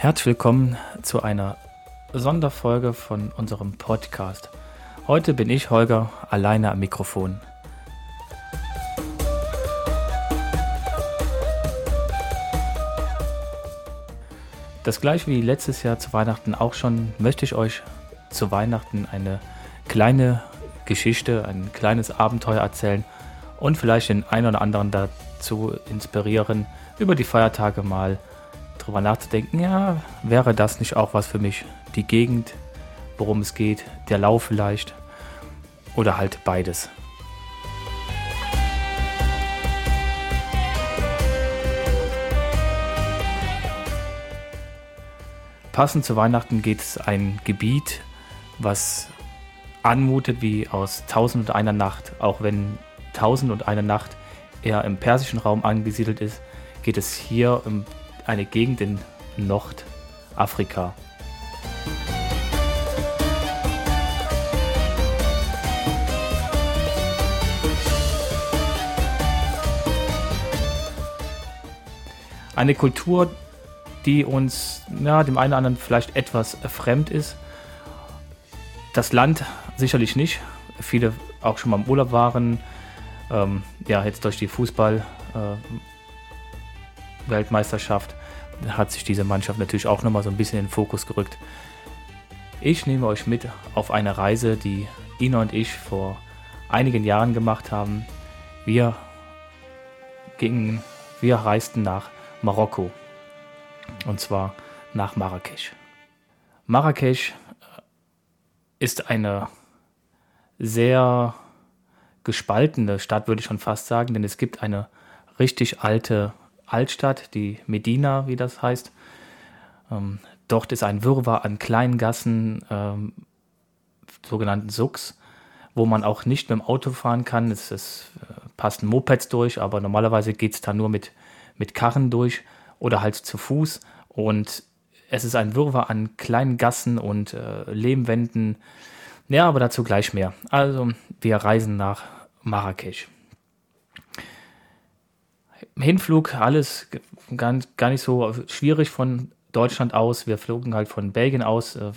Herzlich willkommen zu einer Sonderfolge von unserem Podcast. Heute bin ich, Holger, alleine am Mikrofon. Das gleiche wie letztes Jahr zu Weihnachten auch schon, möchte ich euch zu Weihnachten eine kleine Geschichte, ein kleines Abenteuer erzählen und vielleicht den einen oder anderen dazu inspirieren, über die Feiertage mal drüber nachzudenken, ja, wäre das nicht auch was für mich? Die Gegend, worum es geht, der Lauf vielleicht oder halt beides. Passend zu Weihnachten geht es ein Gebiet, was anmutet wie aus Tausend und einer Nacht, auch wenn Tausend und eine Nacht eher im persischen Raum angesiedelt ist, geht es hier um eine Gegend in Nordafrika. Eine Kultur, die uns, ja, dem einen oder anderen vielleicht etwas fremd ist. Das Land sicherlich nicht. Viele auch schon mal im Urlaub waren. Ähm, ja, jetzt durch die Fußball-Weltmeisterschaft äh, hat sich diese Mannschaft natürlich auch nochmal so ein bisschen in den Fokus gerückt. Ich nehme euch mit auf eine Reise, die Ina und ich vor einigen Jahren gemacht haben. Wir gingen, wir reisten nach Marokko. Und zwar nach Marrakesch. Marrakesch äh, ist eine sehr gespaltene Stadt, würde ich schon fast sagen, denn es gibt eine richtig alte Altstadt, die Medina, wie das heißt. Ähm, dort ist ein Wirrwarr an kleinen Gassen, ähm, sogenannten Sucks, wo man auch nicht mit dem Auto fahren kann. Es, es äh, passen Mopeds durch, aber normalerweise geht es da nur mit, mit Karren durch oder halt zu Fuß. Und es ist ein Wirrwarr an kleinen Gassen und äh, Lehmwänden. Ja, aber dazu gleich mehr. Also, wir reisen nach Marrakesch. Hinflug, alles gar, gar nicht so schwierig von Deutschland aus. Wir flogen halt von Belgien aus. Äh,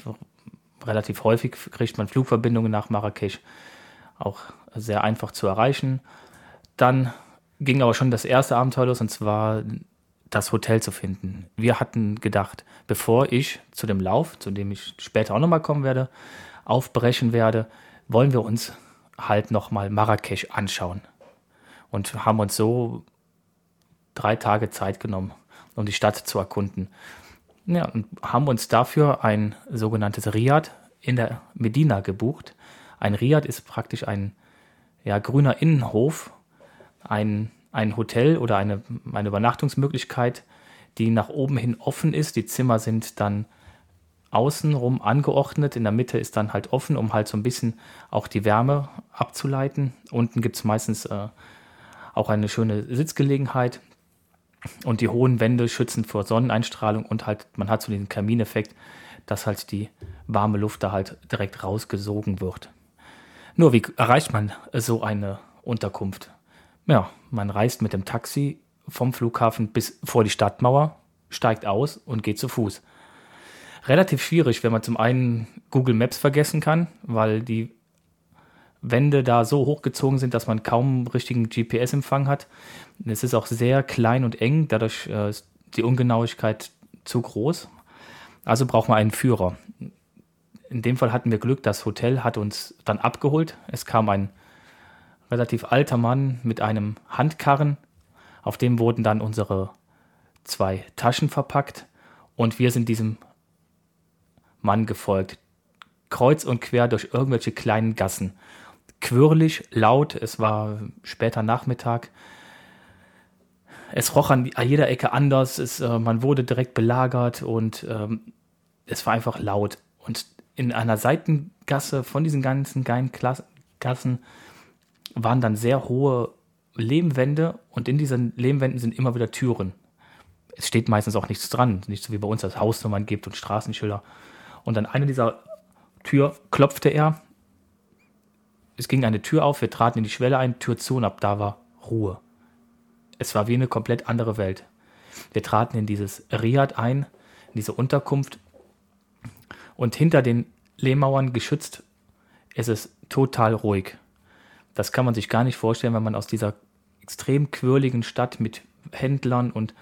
relativ häufig kriegt man Flugverbindungen nach Marrakesch. Auch sehr einfach zu erreichen. Dann ging aber schon das erste Abenteuer los und zwar das Hotel zu finden. Wir hatten gedacht, bevor ich zu dem Lauf, zu dem ich später auch nochmal kommen werde, aufbrechen werde, wollen wir uns halt nochmal Marrakesch anschauen. Und haben uns so drei Tage Zeit genommen, um die Stadt zu erkunden. Ja, und haben uns dafür ein sogenanntes Riad in der Medina gebucht. Ein Riad ist praktisch ein ja, grüner Innenhof, ein ein Hotel oder eine, eine Übernachtungsmöglichkeit, die nach oben hin offen ist. Die Zimmer sind dann außenrum angeordnet. In der Mitte ist dann halt offen, um halt so ein bisschen auch die Wärme abzuleiten. Unten gibt es meistens äh, auch eine schöne Sitzgelegenheit. Und die hohen Wände schützen vor Sonneneinstrahlung und halt, man hat so den Kamineffekt, dass halt die warme Luft da halt direkt rausgesogen wird. Nur wie erreicht man so eine Unterkunft? Ja, man reist mit dem Taxi vom Flughafen bis vor die Stadtmauer, steigt aus und geht zu Fuß. Relativ schwierig, wenn man zum einen Google Maps vergessen kann, weil die Wände da so hochgezogen sind, dass man kaum richtigen GPS-Empfang hat. Es ist auch sehr klein und eng, dadurch äh, ist die Ungenauigkeit zu groß. Also braucht man einen Führer. In dem Fall hatten wir Glück, das Hotel hat uns dann abgeholt. Es kam ein relativ alter Mann mit einem Handkarren. Auf dem wurden dann unsere zwei Taschen verpackt und wir sind diesem Mann gefolgt. Kreuz und quer durch irgendwelche kleinen Gassen. Quirlig, laut, es war später Nachmittag. Es roch an jeder Ecke anders, es, äh, man wurde direkt belagert und ähm, es war einfach laut. Und in einer Seitengasse von diesen ganzen geilen Gassen waren dann sehr hohe Lehmwände und in diesen Lehmwänden sind immer wieder Türen. Es steht meistens auch nichts dran, nicht so wie bei uns das Hausnummern gibt und Straßenschilder. Und an einer dieser Tür klopfte er. Es ging eine Tür auf, wir traten in die Schwelle ein, Tür zu und ab da war Ruhe. Es war wie eine komplett andere Welt. Wir traten in dieses Riad ein. in diese Unterkunft. Und hinter den Lehmauern geschützt ist es total ruhig. Das kann man sich gar nicht vorstellen, wenn man aus dieser extrem quirligen Stadt mit Händlern und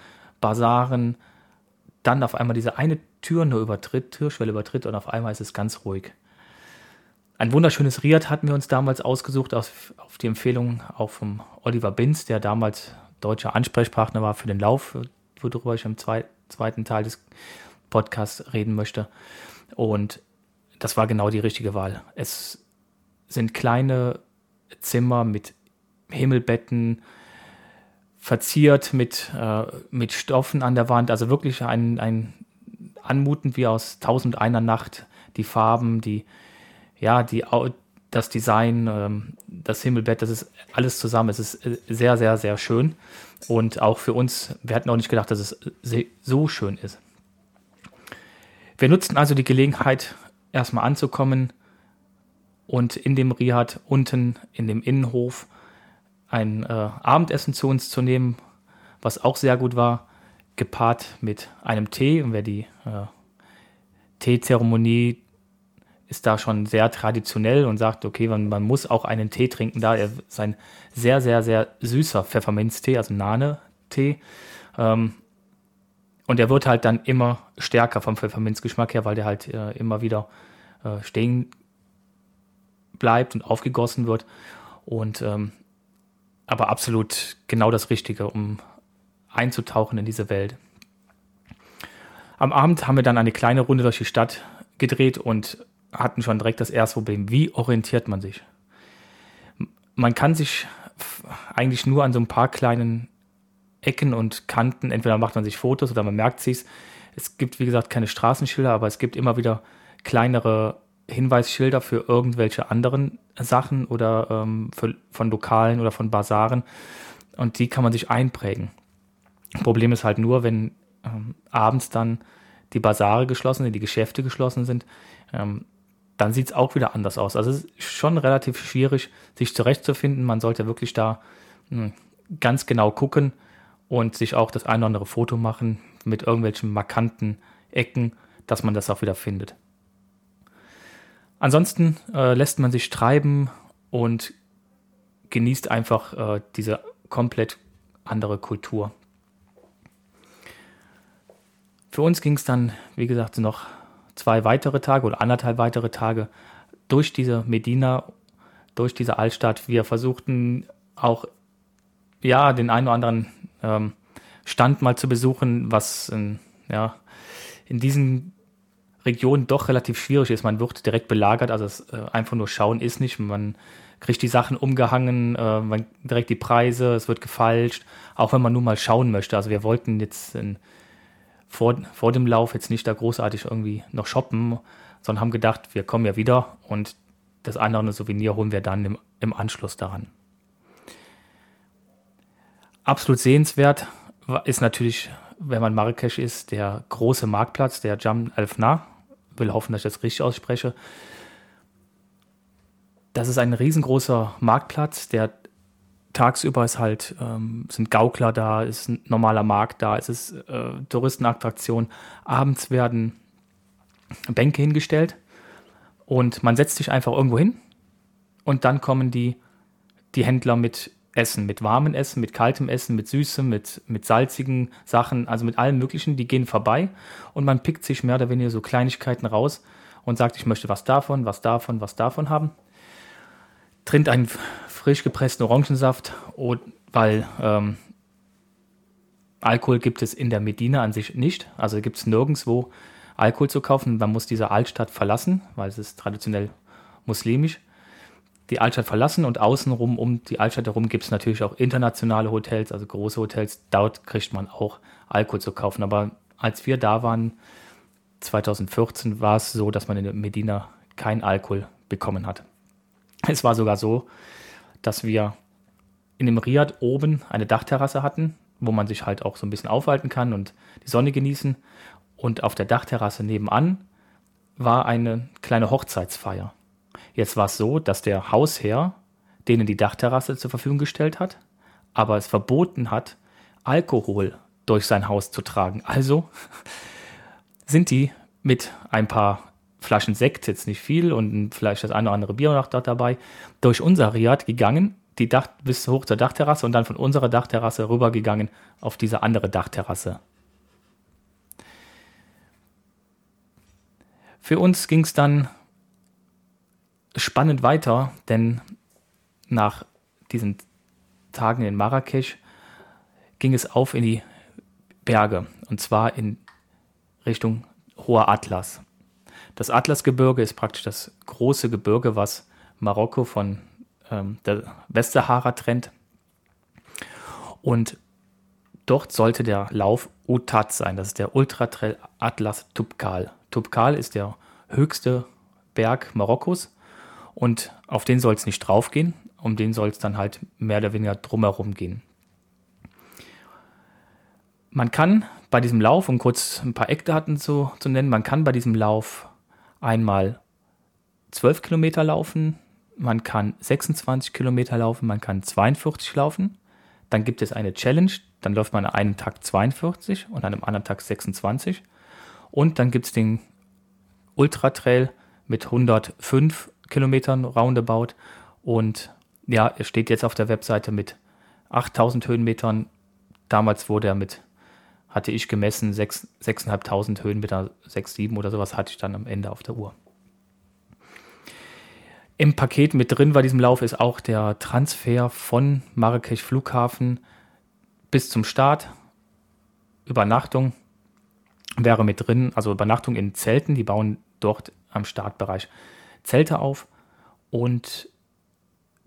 Basaren dann auf einmal diese eine Tür nur übertritt, Türschwelle übertritt und auf einmal ist es ganz ruhig. Ein wunderschönes Riad hatten wir uns damals ausgesucht, auf, auf die Empfehlung auch vom Oliver Binz, der damals deutscher Ansprechpartner war für den Lauf, worüber ich im zwei, zweiten Teil des Podcasts reden möchte. Und das war genau die richtige Wahl. Es sind kleine Zimmer mit Himmelbetten, verziert mit, äh, mit Stoffen an der Wand, also wirklich ein, ein anmutend wie aus Tausend einer Nacht. Die Farben, die, ja, die, das Design, ähm, das Himmelbett, das ist alles zusammen. Es ist äh, sehr, sehr, sehr schön. Und auch für uns, wir hatten auch nicht gedacht, dass es so schön ist. Wir nutzten also die Gelegenheit, erstmal anzukommen und in dem Riad unten in dem Innenhof ein äh, Abendessen zu uns zu nehmen, was auch sehr gut war, gepaart mit einem Tee. Und wer die äh, Teezeremonie ist da schon sehr traditionell und sagt, okay, man, man muss auch einen Tee trinken, da er ist ein sehr, sehr, sehr süßer Pfefferminztee, also Nane-Tee. Ähm, und der wird halt dann immer stärker vom Pfefferminzgeschmack her, weil der halt äh, immer wieder äh, stehen bleibt und aufgegossen wird. Und ähm, aber absolut genau das Richtige, um einzutauchen in diese Welt. Am Abend haben wir dann eine kleine Runde durch die Stadt gedreht und hatten schon direkt das erste Problem. Wie orientiert man sich? Man kann sich eigentlich nur an so ein paar kleinen Ecken und Kanten, entweder macht man sich Fotos oder man merkt sich es. gibt, wie gesagt, keine Straßenschilder, aber es gibt immer wieder kleinere Hinweisschilder für irgendwelche anderen Sachen oder ähm, für, von Lokalen oder von Basaren. Und die kann man sich einprägen. Problem ist halt nur, wenn ähm, abends dann die Basare geschlossen sind, die Geschäfte geschlossen sind, ähm, dann sieht es auch wieder anders aus. Also es ist schon relativ schwierig, sich zurechtzufinden. Man sollte wirklich da mh, hm, ganz genau gucken, und sich auch das ein oder andere Foto machen mit irgendwelchen markanten Ecken, dass man das auch wieder findet. Ansonsten äh, lässt man sich treiben und genießt einfach äh, diese komplett andere Kultur. Für uns ging es dann, wie gesagt, noch zwei weitere Tage oder anderthalb weitere Tage durch diese Medina, durch diese Altstadt. Wir versuchten auch ja den einen oder anderen ähm, Stand mal zu besuchen, was in, ja, in diesen Regionen doch relativ schwierig ist. Man wird direkt belagert, also es, äh, einfach nur schauen ist nicht. Man kriegt die Sachen umgehangen, äh, man, direkt die Preise, es wird gefalscht, auch wenn man nur mal schauen möchte. Also wir wollten jetzt in, vor, vor dem Lauf jetzt nicht da großartig irgendwie noch shoppen, sondern haben gedacht, wir kommen ja wieder und das andere Souvenir holen wir dann im, im Anschluss daran. Absolut sehenswert ist natürlich, wenn man Marrakesch ist, der große Marktplatz, der Jam al-Fna. Will hoffen, dass ich das richtig ausspreche. Das ist ein riesengroßer Marktplatz, der tagsüber ist halt, ähm, sind Gaukler da, ist ein normaler Markt da, es ist äh, Touristenattraktion. Abends werden Bänke hingestellt und man setzt sich einfach irgendwo hin und dann kommen die, die Händler mit Essen, mit warmem Essen, mit kaltem Essen, mit süßem, mit, mit salzigen Sachen, also mit allem Möglichen, die gehen vorbei und man pickt sich mehr oder weniger so Kleinigkeiten raus und sagt, ich möchte was davon, was davon, was davon haben. Trinkt einen frisch gepressten Orangensaft, weil ähm, Alkohol gibt es in der Medina an sich nicht. Also gibt es nirgendwo Alkohol zu kaufen. Man muss diese Altstadt verlassen, weil es ist traditionell muslimisch die Altstadt verlassen und außenrum um die Altstadt herum gibt es natürlich auch internationale Hotels, also große Hotels. Dort kriegt man auch Alkohol zu kaufen. Aber als wir da waren, 2014, war es so, dass man in Medina kein Alkohol bekommen hat. Es war sogar so, dass wir in dem Riad oben eine Dachterrasse hatten, wo man sich halt auch so ein bisschen aufhalten kann und die Sonne genießen. Und auf der Dachterrasse nebenan war eine kleine Hochzeitsfeier. Jetzt war es so, dass der Hausherr denen die Dachterrasse zur Verfügung gestellt hat, aber es verboten hat, Alkohol durch sein Haus zu tragen. Also sind die mit ein paar Flaschen Sekt, jetzt nicht viel und vielleicht das eine oder andere Bier noch dabei, durch unser Riad gegangen, die Dach bis hoch zur Dachterrasse und dann von unserer Dachterrasse rübergegangen auf diese andere Dachterrasse. Für uns ging es dann spannend weiter, denn nach diesen Tagen in Marrakesch ging es auf in die Berge und zwar in Richtung Hoher Atlas. Das Atlasgebirge ist praktisch das große Gebirge, was Marokko von ähm, der Westsahara trennt. Und dort sollte der Lauf Utat sein. Das ist der Ultra Trail Atlas Tubkal. Tubkal ist der höchste Berg Marokkos und auf den soll es nicht draufgehen, um den soll es dann halt mehr oder weniger drumherum gehen. Man kann bei diesem Lauf, um kurz ein paar Eckdaten zu, zu nennen, man kann bei diesem Lauf einmal 12 Kilometer laufen, man kann 26 Kilometer laufen, man kann 42 laufen. Dann gibt es eine Challenge, dann läuft man an einem Tag 42 und an einem anderen Tag 26. Und dann gibt es den Ultra Trail mit 105 Kilometern roundabout. Und ja, er steht jetzt auf der Webseite mit 8000 Höhenmetern. Damals wurde er mit hatte ich gemessen, 6.500 Höhenmeter, 6, 7 oder sowas hatte ich dann am Ende auf der Uhr. Im Paket mit drin bei diesem Lauf ist auch der Transfer von Marrakesch Flughafen bis zum Start. Übernachtung wäre mit drin, also Übernachtung in Zelten. Die bauen dort am Startbereich Zelte auf und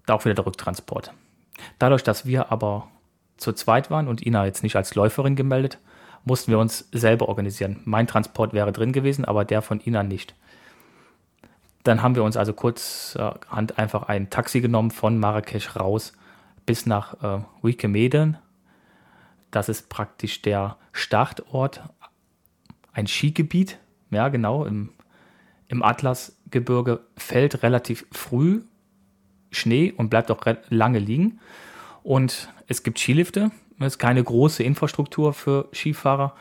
auch wieder der Rücktransport. Dadurch, dass wir aber zu zweit waren und Ina jetzt nicht als Läuferin gemeldet, mussten wir uns selber organisieren. Mein Transport wäre drin gewesen, aber der von Ina nicht. Dann haben wir uns also kurzhand einfach ein Taxi genommen von Marrakesch raus bis nach äh, Wikemeden. Das ist praktisch der Startort, ein Skigebiet. Ja, genau, im, im Atlasgebirge fällt relativ früh Schnee und bleibt auch lange liegen. Und es gibt Skilifte, es ist keine große Infrastruktur für Skifahrer,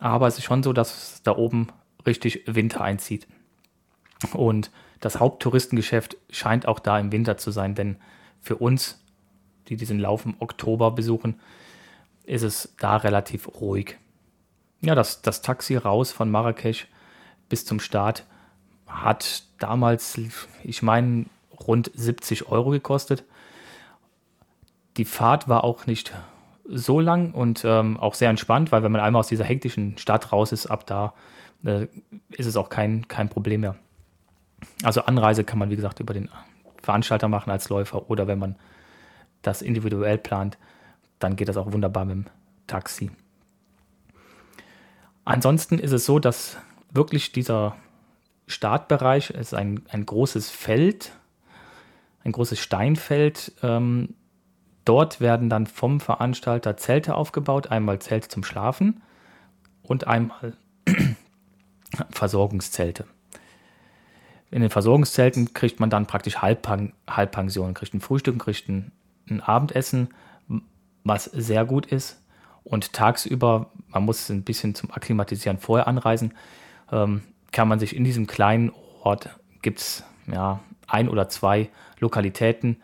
aber es ist schon so, dass da oben richtig Winter einzieht. Und das Haupttouristengeschäft scheint auch da im Winter zu sein, denn für uns, die diesen Lauf im Oktober besuchen, ist es da relativ ruhig. Ja, das, das Taxi raus von Marrakesch bis zum Start hat damals, ich meine, rund 70 Euro gekostet. Die Fahrt war auch nicht so lang und ähm, auch sehr entspannt, weil wenn man einmal aus dieser hektischen Stadt raus ist, ab da äh, ist es auch kein, kein Problem mehr. Also Anreise kann man, wie gesagt, über den Veranstalter machen als Läufer oder wenn man das individuell plant, dann geht das auch wunderbar mit dem Taxi. Ansonsten ist es so, dass wirklich dieser Startbereich ist ein, ein großes Feld, ein großes Steinfeld, ähm, Dort werden dann vom Veranstalter Zelte aufgebaut, einmal Zelte zum Schlafen und einmal Versorgungszelte. In den Versorgungszelten kriegt man dann praktisch Halbpang Halbpension, kriegt ein Frühstück, kriegt ein, ein Abendessen, was sehr gut ist. Und tagsüber, man muss ein bisschen zum Akklimatisieren vorher anreisen, ähm, kann man sich in diesem kleinen Ort, gibt es ja, ein oder zwei Lokalitäten,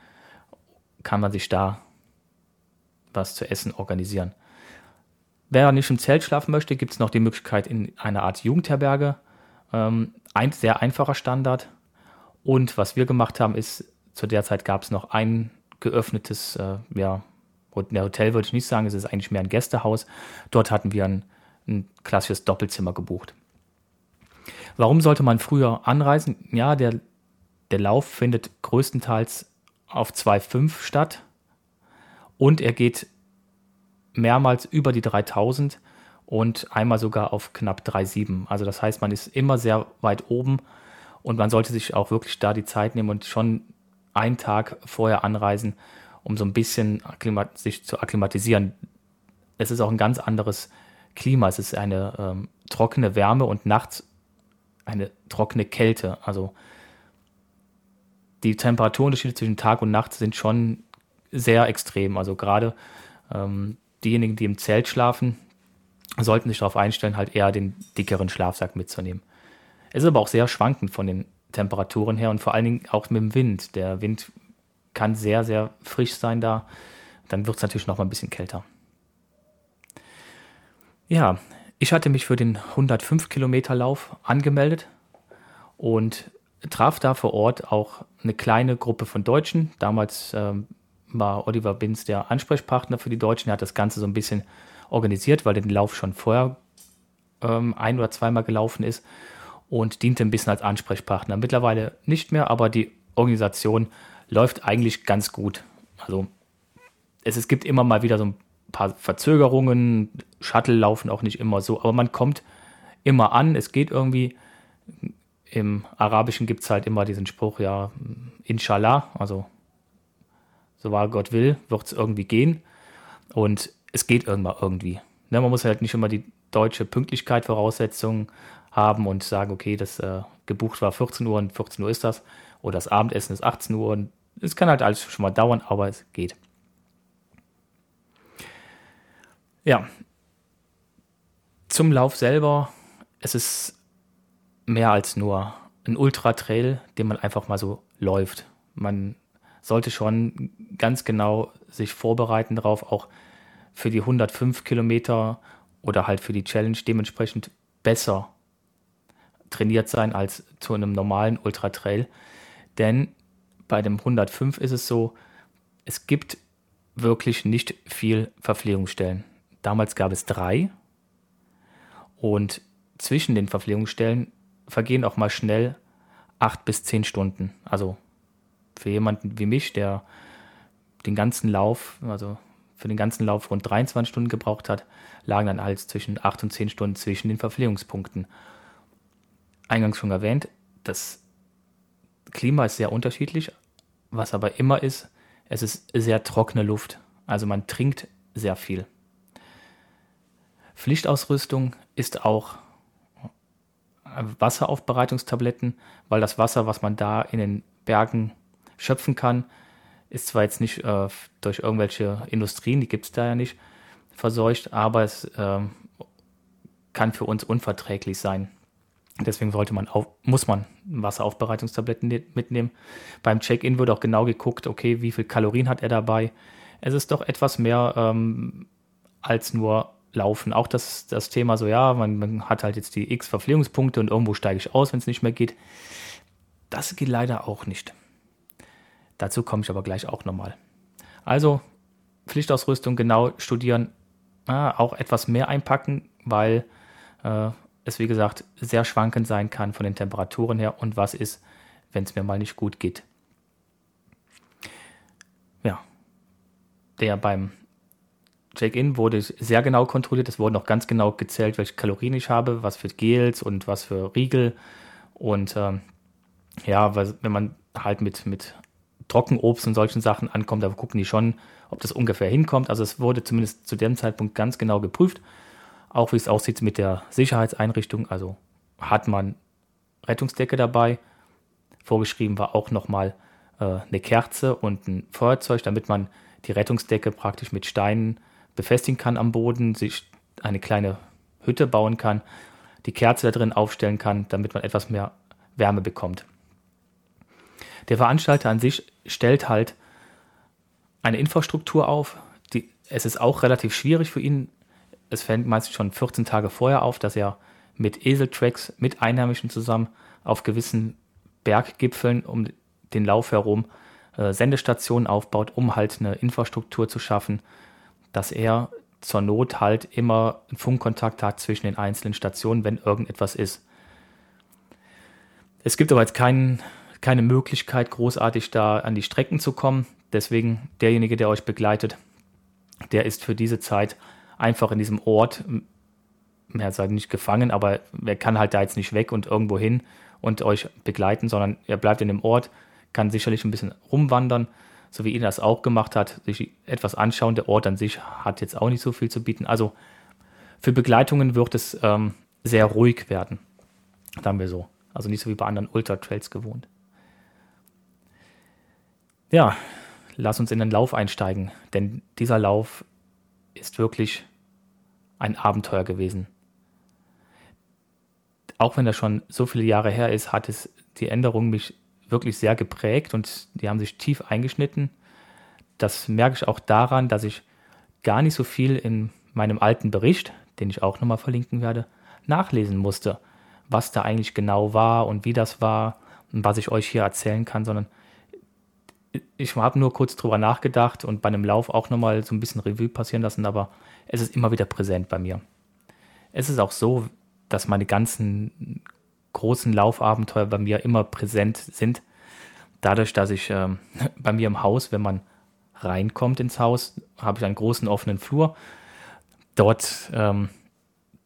kann man sich da was zu essen organisieren. Wer nicht im Zelt schlafen möchte, gibt es noch die Möglichkeit in einer Art Jugendherberge. Ähm, ein sehr einfacher Standard. Und was wir gemacht haben, ist, zu der Zeit gab es noch ein geöffnetes, äh, ja, Hotel würde ich nicht sagen, es ist eigentlich mehr ein Gästehaus. Dort hatten wir ein, ein klassisches Doppelzimmer gebucht. Warum sollte man früher anreisen? Ja, der, der Lauf findet größtenteils auf 2,5 statt. Und er geht mehrmals über die 3000 und einmal sogar auf knapp 3,7. Also das heißt, man ist immer sehr weit oben und man sollte sich auch wirklich da die Zeit nehmen und schon einen Tag vorher anreisen, um so ein bisschen sich zu akklimatisieren. Es ist auch ein ganz anderes Klima. Es ist eine ähm, trockene Wärme und nachts eine trockene Kälte. Also die Temperaturunterschiede zwischen Tag und Nacht sind schon sehr extrem. Also gerade ähm, diejenigen, die im Zelt schlafen sollten sich darauf einstellen, halt eher den dickeren Schlafsack mitzunehmen. Es ist aber auch sehr schwankend von den Temperaturen her und vor allen Dingen auch mit dem Wind. Der Wind kann sehr, sehr frisch sein da. Dann wird es natürlich noch mal ein bisschen kälter. Ja, ich hatte mich für den 105 Kilometer Lauf angemeldet und traf da vor Ort auch eine kleine Gruppe von Deutschen. Damals ähm, war Oliver Binz der Ansprechpartner für die Deutschen. Er hat das Ganze so ein bisschen organisiert, weil der Lauf schon vorher ähm, ein- oder zweimal gelaufen ist und diente ein bisschen als Ansprechpartner. Mittlerweile nicht mehr, aber die Organisation läuft eigentlich ganz gut. Also es, es gibt immer mal wieder so ein paar Verzögerungen, Shuttle laufen auch nicht immer so, aber man kommt immer an, es geht irgendwie. Im Arabischen gibt es halt immer diesen Spruch, ja, Inshallah, also so wahr Gott will, wird es irgendwie gehen. Und es geht irgendwann irgendwie. Ne, man muss halt nicht immer die deutsche Pünktlichkeit Voraussetzungen haben und sagen, okay, das äh, gebucht war 14 Uhr und 14 Uhr ist das. Oder das Abendessen ist 18 Uhr. Und es kann halt alles schon mal dauern, aber es geht. Ja. Zum Lauf selber, es ist mehr als nur ein Ultra-Trail, den man einfach mal so läuft. Man sollte schon ganz genau sich vorbereiten darauf, auch für die 105 Kilometer oder halt für die Challenge dementsprechend besser trainiert sein als zu einem normalen Ultra Trail. Denn bei dem 105 ist es so, es gibt wirklich nicht viel Verpflegungsstellen. Damals gab es drei und zwischen den Verpflegungsstellen vergehen auch mal schnell acht bis zehn Stunden. Also für jemanden wie mich, der den ganzen Lauf, also für den ganzen Lauf rund 23 Stunden gebraucht hat, lagen dann alles zwischen 8 und 10 Stunden zwischen den Verpflegungspunkten. Eingangs schon erwähnt, das Klima ist sehr unterschiedlich, was aber immer ist, es ist sehr trockene Luft. Also man trinkt sehr viel. Pflichtausrüstung ist auch Wasseraufbereitungstabletten, weil das Wasser, was man da in den Bergen schöpfen kann, ist zwar jetzt nicht äh, durch irgendwelche Industrien, die gibt es da ja nicht, verseucht, aber es äh, kann für uns unverträglich sein. Deswegen sollte man auf, muss man Wasseraufbereitungstabletten mitnehmen. Beim Check-in wird auch genau geguckt, okay, wie viel Kalorien hat er dabei. Es ist doch etwas mehr ähm, als nur Laufen. Auch das, das Thema so, ja, man, man hat halt jetzt die X Verpflegungspunkte und irgendwo steige ich aus, wenn es nicht mehr geht. Das geht leider auch nicht. Dazu komme ich aber gleich auch nochmal. Also Pflichtausrüstung genau studieren, äh, auch etwas mehr einpacken, weil äh, es wie gesagt sehr schwankend sein kann von den Temperaturen her und was ist, wenn es mir mal nicht gut geht. Ja, der beim Check-in wurde sehr genau kontrolliert. Es wurde noch ganz genau gezählt, welche Kalorien ich habe, was für Gels und was für Riegel. Und ähm, ja, wenn man halt mit, mit Trockenobst und solchen Sachen ankommt, da gucken die schon, ob das ungefähr hinkommt. Also es wurde zumindest zu dem Zeitpunkt ganz genau geprüft, auch wie es aussieht mit der Sicherheitseinrichtung. Also hat man Rettungsdecke dabei. Vorgeschrieben war auch nochmal äh, eine Kerze und ein Feuerzeug, damit man die Rettungsdecke praktisch mit Steinen befestigen kann am Boden, sich eine kleine Hütte bauen kann, die Kerze da drin aufstellen kann, damit man etwas mehr Wärme bekommt. Der Veranstalter an sich stellt halt eine Infrastruktur auf. Die, es ist auch relativ schwierig für ihn. Es fängt meistens schon 14 Tage vorher auf, dass er mit Eseltracks, mit Einheimischen zusammen auf gewissen Berggipfeln um den Lauf herum äh, Sendestationen aufbaut, um halt eine Infrastruktur zu schaffen, dass er zur Not halt immer einen Funkkontakt hat zwischen den einzelnen Stationen, wenn irgendetwas ist. Es gibt aber jetzt keinen keine Möglichkeit, großartig da an die Strecken zu kommen. Deswegen derjenige, der euch begleitet, der ist für diese Zeit einfach in diesem Ort, er halt nicht gefangen, aber er kann halt da jetzt nicht weg und irgendwo hin und euch begleiten, sondern er bleibt in dem Ort, kann sicherlich ein bisschen rumwandern, so wie ihn das auch gemacht hat, sich etwas anschauen. Der Ort an sich hat jetzt auch nicht so viel zu bieten. Also für Begleitungen wird es ähm, sehr ruhig werden, sagen wir so. Also nicht so wie bei anderen Ultra-Trails gewohnt. Ja, lass uns in den Lauf einsteigen, denn dieser Lauf ist wirklich ein Abenteuer gewesen. Auch wenn das schon so viele Jahre her ist, hat es die Änderung mich wirklich sehr geprägt und die haben sich tief eingeschnitten. Das merke ich auch daran, dass ich gar nicht so viel in meinem alten Bericht, den ich auch nochmal verlinken werde, nachlesen musste, was da eigentlich genau war und wie das war und was ich euch hier erzählen kann, sondern ich habe nur kurz drüber nachgedacht und bei einem Lauf auch nochmal so ein bisschen Revue passieren lassen, aber es ist immer wieder präsent bei mir. Es ist auch so, dass meine ganzen großen Laufabenteuer bei mir immer präsent sind. Dadurch, dass ich äh, bei mir im Haus, wenn man reinkommt ins Haus, habe ich einen großen offenen Flur. Dort ähm,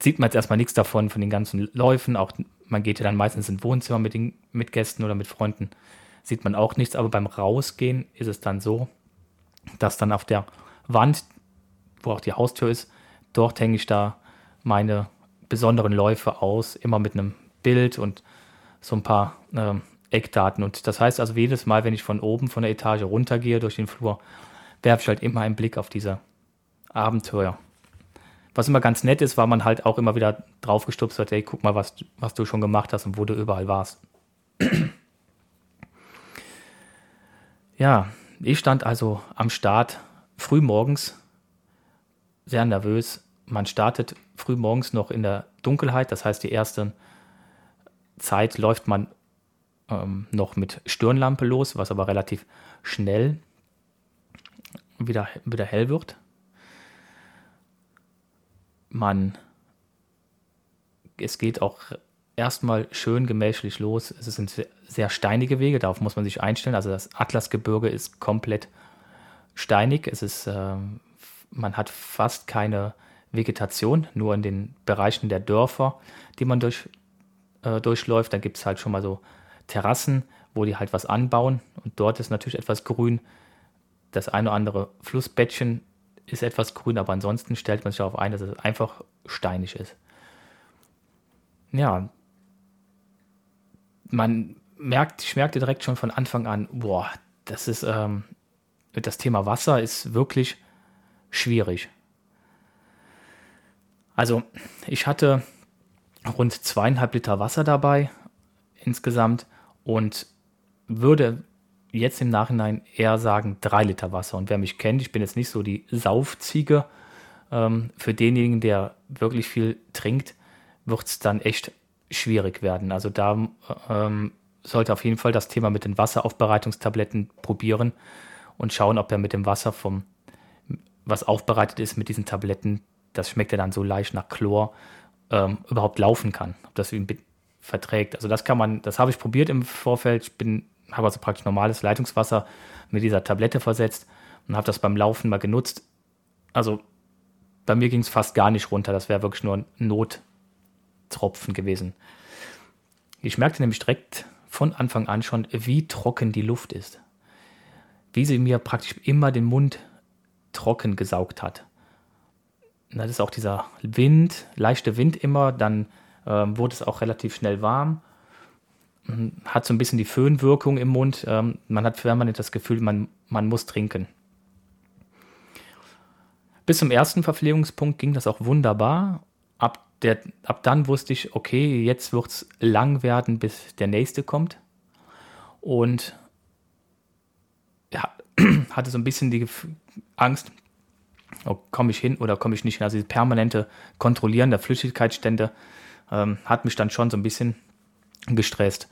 sieht man jetzt erstmal nichts davon, von den ganzen Läufen. Auch man geht ja dann meistens ins Wohnzimmer mit den mit Gästen oder mit Freunden sieht man auch nichts, aber beim Rausgehen ist es dann so, dass dann auf der Wand, wo auch die Haustür ist, dort hänge ich da meine besonderen Läufe aus, immer mit einem Bild und so ein paar äh, Eckdaten. Und das heißt also, jedes Mal, wenn ich von oben von der Etage runtergehe durch den Flur, werfe ich halt immer einen Blick auf diese Abenteuer. Was immer ganz nett ist, weil man halt auch immer wieder draufgestupst hat, ey, guck mal, was, was du schon gemacht hast und wo du überall warst. Ja, ich stand also am Start früh morgens, sehr nervös. Man startet früh morgens noch in der Dunkelheit, das heißt, die erste Zeit läuft man ähm, noch mit Stirnlampe los, was aber relativ schnell wieder, wieder hell wird. Man, es geht auch erstmal schön gemächlich los. Es sind sehr steinige Wege, darauf muss man sich einstellen. Also das Atlasgebirge ist komplett steinig. Es ist, äh, man hat fast keine Vegetation, nur in den Bereichen der Dörfer, die man durch, äh, durchläuft. Da gibt es halt schon mal so Terrassen, wo die halt was anbauen. Und dort ist natürlich etwas grün. Das eine oder andere Flussbettchen ist etwas grün, aber ansonsten stellt man sich darauf ein, dass es einfach steinig ist. Ja, man merkt, ich merkte direkt schon von Anfang an, boah, das ist, ähm, das Thema Wasser ist wirklich schwierig. Also, ich hatte rund zweieinhalb Liter Wasser dabei insgesamt und würde jetzt im Nachhinein eher sagen drei Liter Wasser. Und wer mich kennt, ich bin jetzt nicht so die Saufziege. Ähm, für denjenigen, der wirklich viel trinkt, wird es dann echt schwierig werden. Also da ähm, sollte auf jeden Fall das Thema mit den Wasseraufbereitungstabletten probieren und schauen, ob er mit dem Wasser vom, was aufbereitet ist mit diesen Tabletten, das schmeckt ja dann so leicht nach Chlor, ähm, überhaupt laufen kann, ob das ihn verträgt. Also das kann man, das habe ich probiert im Vorfeld. Ich bin, habe also praktisch normales Leitungswasser mit dieser Tablette versetzt und habe das beim Laufen mal genutzt. Also bei mir ging es fast gar nicht runter. Das wäre wirklich nur ein Not, Tropfen gewesen. Ich merkte nämlich direkt von Anfang an schon, wie trocken die Luft ist. Wie sie mir praktisch immer den Mund trocken gesaugt hat. Das ist auch dieser Wind, leichte Wind immer, dann äh, wurde es auch relativ schnell warm. Hat so ein bisschen die Föhnwirkung im Mund. Ähm, man hat permanent das Gefühl, man, man muss trinken. Bis zum ersten Verpflegungspunkt ging das auch wunderbar. Ab der, ab dann wusste ich, okay, jetzt wird es lang werden, bis der nächste kommt. Und ja, hatte so ein bisschen die Angst, oh, komme ich hin oder komme ich nicht hin. Also dieses permanente Kontrollieren der Flüssigkeitsstände ähm, hat mich dann schon so ein bisschen gestresst.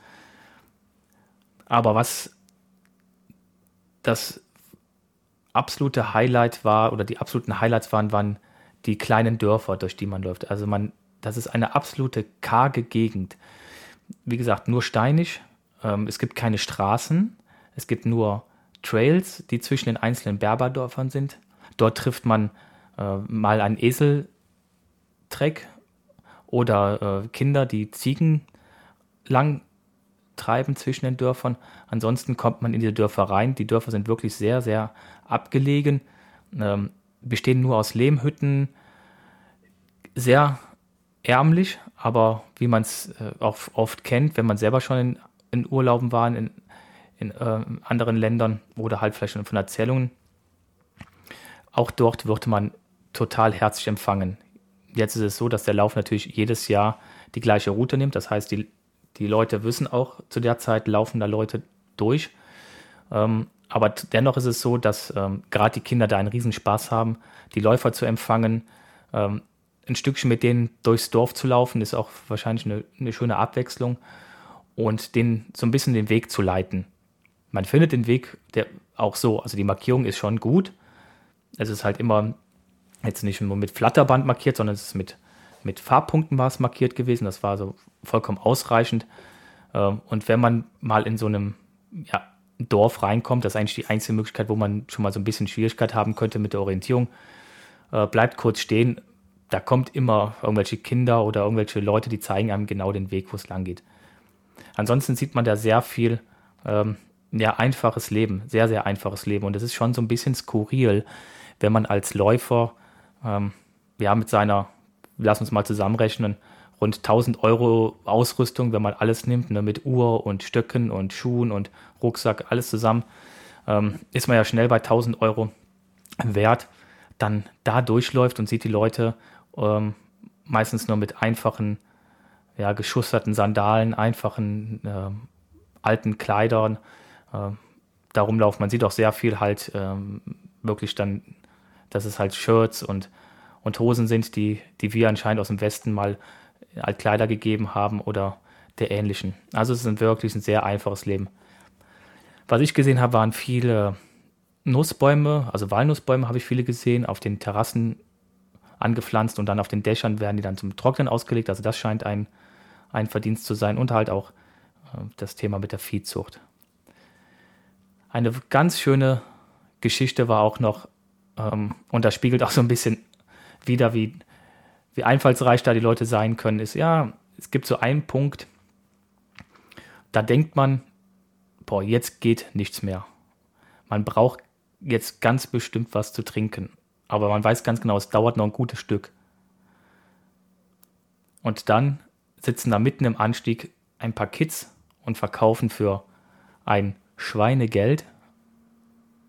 Aber was das absolute Highlight war oder die absoluten Highlights waren, waren die kleinen Dörfer, durch die man läuft. Also man das ist eine absolute karge Gegend. Wie gesagt, nur steinig. Ähm, es gibt keine Straßen. Es gibt nur Trails, die zwischen den einzelnen Berberdörfern sind. Dort trifft man äh, mal einen Eseltreck oder äh, Kinder, die Ziegen lang treiben zwischen den Dörfern. Ansonsten kommt man in diese Dörfer rein. Die Dörfer sind wirklich sehr, sehr abgelegen, ähm, bestehen nur aus Lehmhütten, sehr ärmlich, aber wie man es äh, auch oft kennt, wenn man selber schon in, in Urlauben war, in, in äh, anderen Ländern oder halt vielleicht schon von Erzählungen, auch dort wird man total herzlich empfangen. jetzt ist es so, dass der Lauf natürlich jedes Jahr die gleiche Route nimmt. Das heißt, die, die Leute wissen auch, zu der Zeit laufen da Leute durch. Ähm, aber dennoch ist es so, dass ähm, gerade die Kinder da einen Riesenspaß haben, die Läufer zu empfangen. Ähm, ein Stückchen mit denen durchs Dorf zu laufen, ist auch wahrscheinlich eine, eine schöne Abwechslung und den so ein bisschen den Weg zu leiten. Man findet den Weg der auch so, also die Markierung ist schon gut. Es ist halt immer jetzt nicht nur mit Flatterband markiert, sondern es ist mit, mit Farbpunkten war es markiert gewesen. Das war so vollkommen ausreichend. Ähm, und wenn man mal in so einem ja, Dorf reinkommt, das ist eigentlich die einzige Möglichkeit, wo man schon mal so ein bisschen Schwierigkeit haben könnte mit der Orientierung, äh, bleibt kurz stehen. Da kommt immer irgendwelche Kinder oder irgendwelche Leute, die zeigen einem genau den Weg, wo es lang geht. Ansonsten sieht man da sehr viel ähm, ja, einfaches Leben, sehr, sehr einfaches Leben. Und es ist schon so ein bisschen skurril, wenn man als Läufer ähm, ja, mit seiner, lass uns mal zusammenrechnen, rund 1000 Euro Ausrüstung, wenn man alles nimmt, ne, mit Uhr und Stöcken und Schuhen und Rucksack, alles zusammen, ähm, ist man ja schnell bei 1000 Euro wert, dann da durchläuft und sieht die Leute ähm, meistens nur mit einfachen, ja, geschusterten Sandalen, einfachen äh, alten Kleidern äh, darum laufen. Man sieht auch sehr viel halt ähm, wirklich dann dass es halt Shirts und, und Hosen sind, die, die wir anscheinend aus dem Westen mal als Kleider gegeben haben oder der ähnlichen. Also es ist wirklich ein sehr einfaches Leben. Was ich gesehen habe, waren viele Nussbäume, also Walnussbäume habe ich viele gesehen, auf den Terrassen angepflanzt und dann auf den Dächern werden die dann zum Trocknen ausgelegt. Also das scheint ein, ein Verdienst zu sein und halt auch äh, das Thema mit der Viehzucht. Eine ganz schöne Geschichte war auch noch ähm, und das spiegelt auch so ein bisschen wieder, wie, wie einfallsreich da die Leute sein können, ist, ja, es gibt so einen Punkt, da denkt man, boah, jetzt geht nichts mehr. Man braucht jetzt ganz bestimmt was zu trinken. Aber man weiß ganz genau, es dauert noch ein gutes Stück. Und dann sitzen da mitten im Anstieg ein paar Kids und verkaufen für ein Schweinegeld.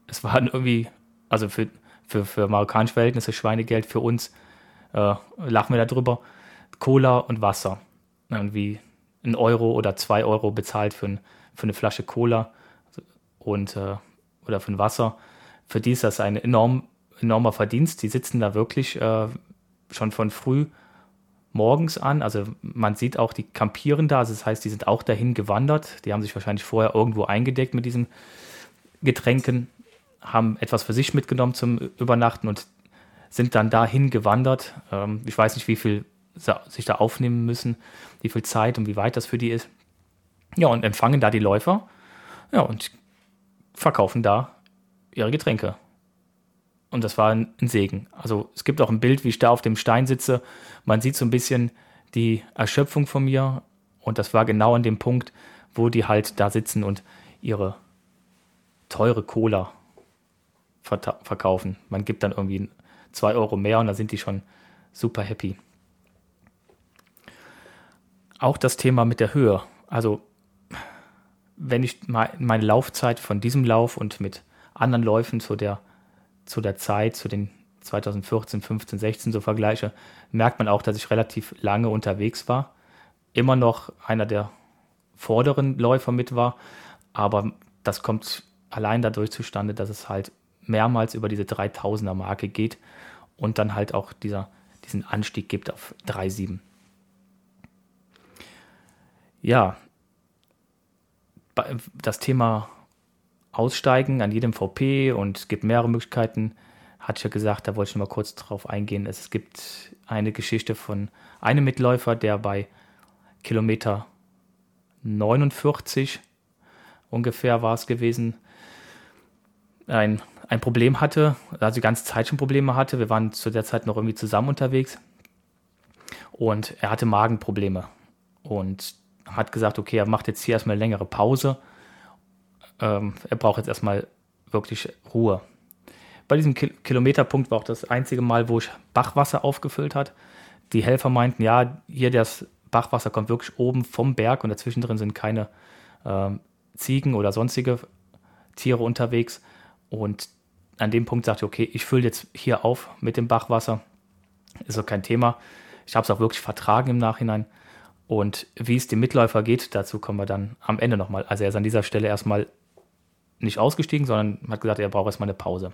Es waren irgendwie, also für für, für marokkanische Verhältnisse Schweinegeld, für uns äh, lachen wir darüber. Cola und Wasser. Irgendwie ein Euro oder zwei Euro bezahlt für, ein, für eine Flasche Cola und, äh, oder für ein Wasser. Für die ist das ein enorm, enormer Verdienst. Die sitzen da wirklich äh, schon von früh morgens an. Also man sieht auch, die kampieren da. Also das heißt, die sind auch dahin gewandert. Die haben sich wahrscheinlich vorher irgendwo eingedeckt mit diesen Getränken haben etwas für sich mitgenommen zum Übernachten und sind dann dahin gewandert. Ähm, ich weiß nicht, wie viel sich da aufnehmen müssen, wie viel Zeit und wie weit das für die ist. Ja, und empfangen da die Läufer. Ja, und verkaufen da ihre Getränke. Und das war ein, Segen. Also es gibt auch ein Bild, wie ich da auf dem Stein sitze. Man sieht so ein bisschen die Erschöpfung von mir. Und das war genau an dem Punkt, wo die halt da sitzen und ihre teure Cola verkaufen. Man gibt dann irgendwie zwei Euro mehr und da sind die schon super happy. Auch das Thema mit der Höhe. Also, wenn ich meine Laufzeit von diesem Lauf und mit anderen Läufen zu der, zu der Zeit, zu den 2014, 15, 16 so vergleiche, merkt man auch, dass ich relativ lange unterwegs war. Immer noch einer der vorderen Läufer mit war, aber das kommt allein dadurch zustande, dass es halt mehrmals über diese 3000er Marke geht und dann halt auch dieser, diesen Anstieg gibt auf 3,7. Ja, das Thema Aussteigen an jedem VP und es gibt mehrere Möglichkeiten, hatte ich ja gesagt, da wollte ich noch mal kurz drauf eingehen. Es gibt eine Geschichte von einem Mitläufer, der bei Kilometer 49 ungefähr war es gewesen, ein ein Problem hatte, also die ganze Zeit schon Probleme hatte. Wir waren zu der Zeit noch irgendwie zusammen unterwegs und er hatte Magenprobleme und hat gesagt, okay, er macht jetzt hier erstmal eine längere Pause. Ähm, er braucht jetzt erstmal wirklich Ruhe. Bei diesem Ki Kilometerpunkt war auch das einzige Mal, wo ich Bachwasser aufgefüllt hat. Die Helfer meinten, ja, hier das Bachwasser kommt wirklich oben vom Berg und dazwischen drin sind keine äh, Ziegen oder sonstige Tiere unterwegs. Und an dem Punkt sagte ich, okay, ich fülle jetzt hier auf mit dem Bachwasser ist auch kein Thema. Ich habe es auch wirklich vertragen im Nachhinein. Und wie es dem Mitläufer geht, dazu kommen wir dann am Ende nochmal. Also er ist an dieser Stelle erstmal nicht ausgestiegen, sondern hat gesagt, er braucht erstmal eine Pause.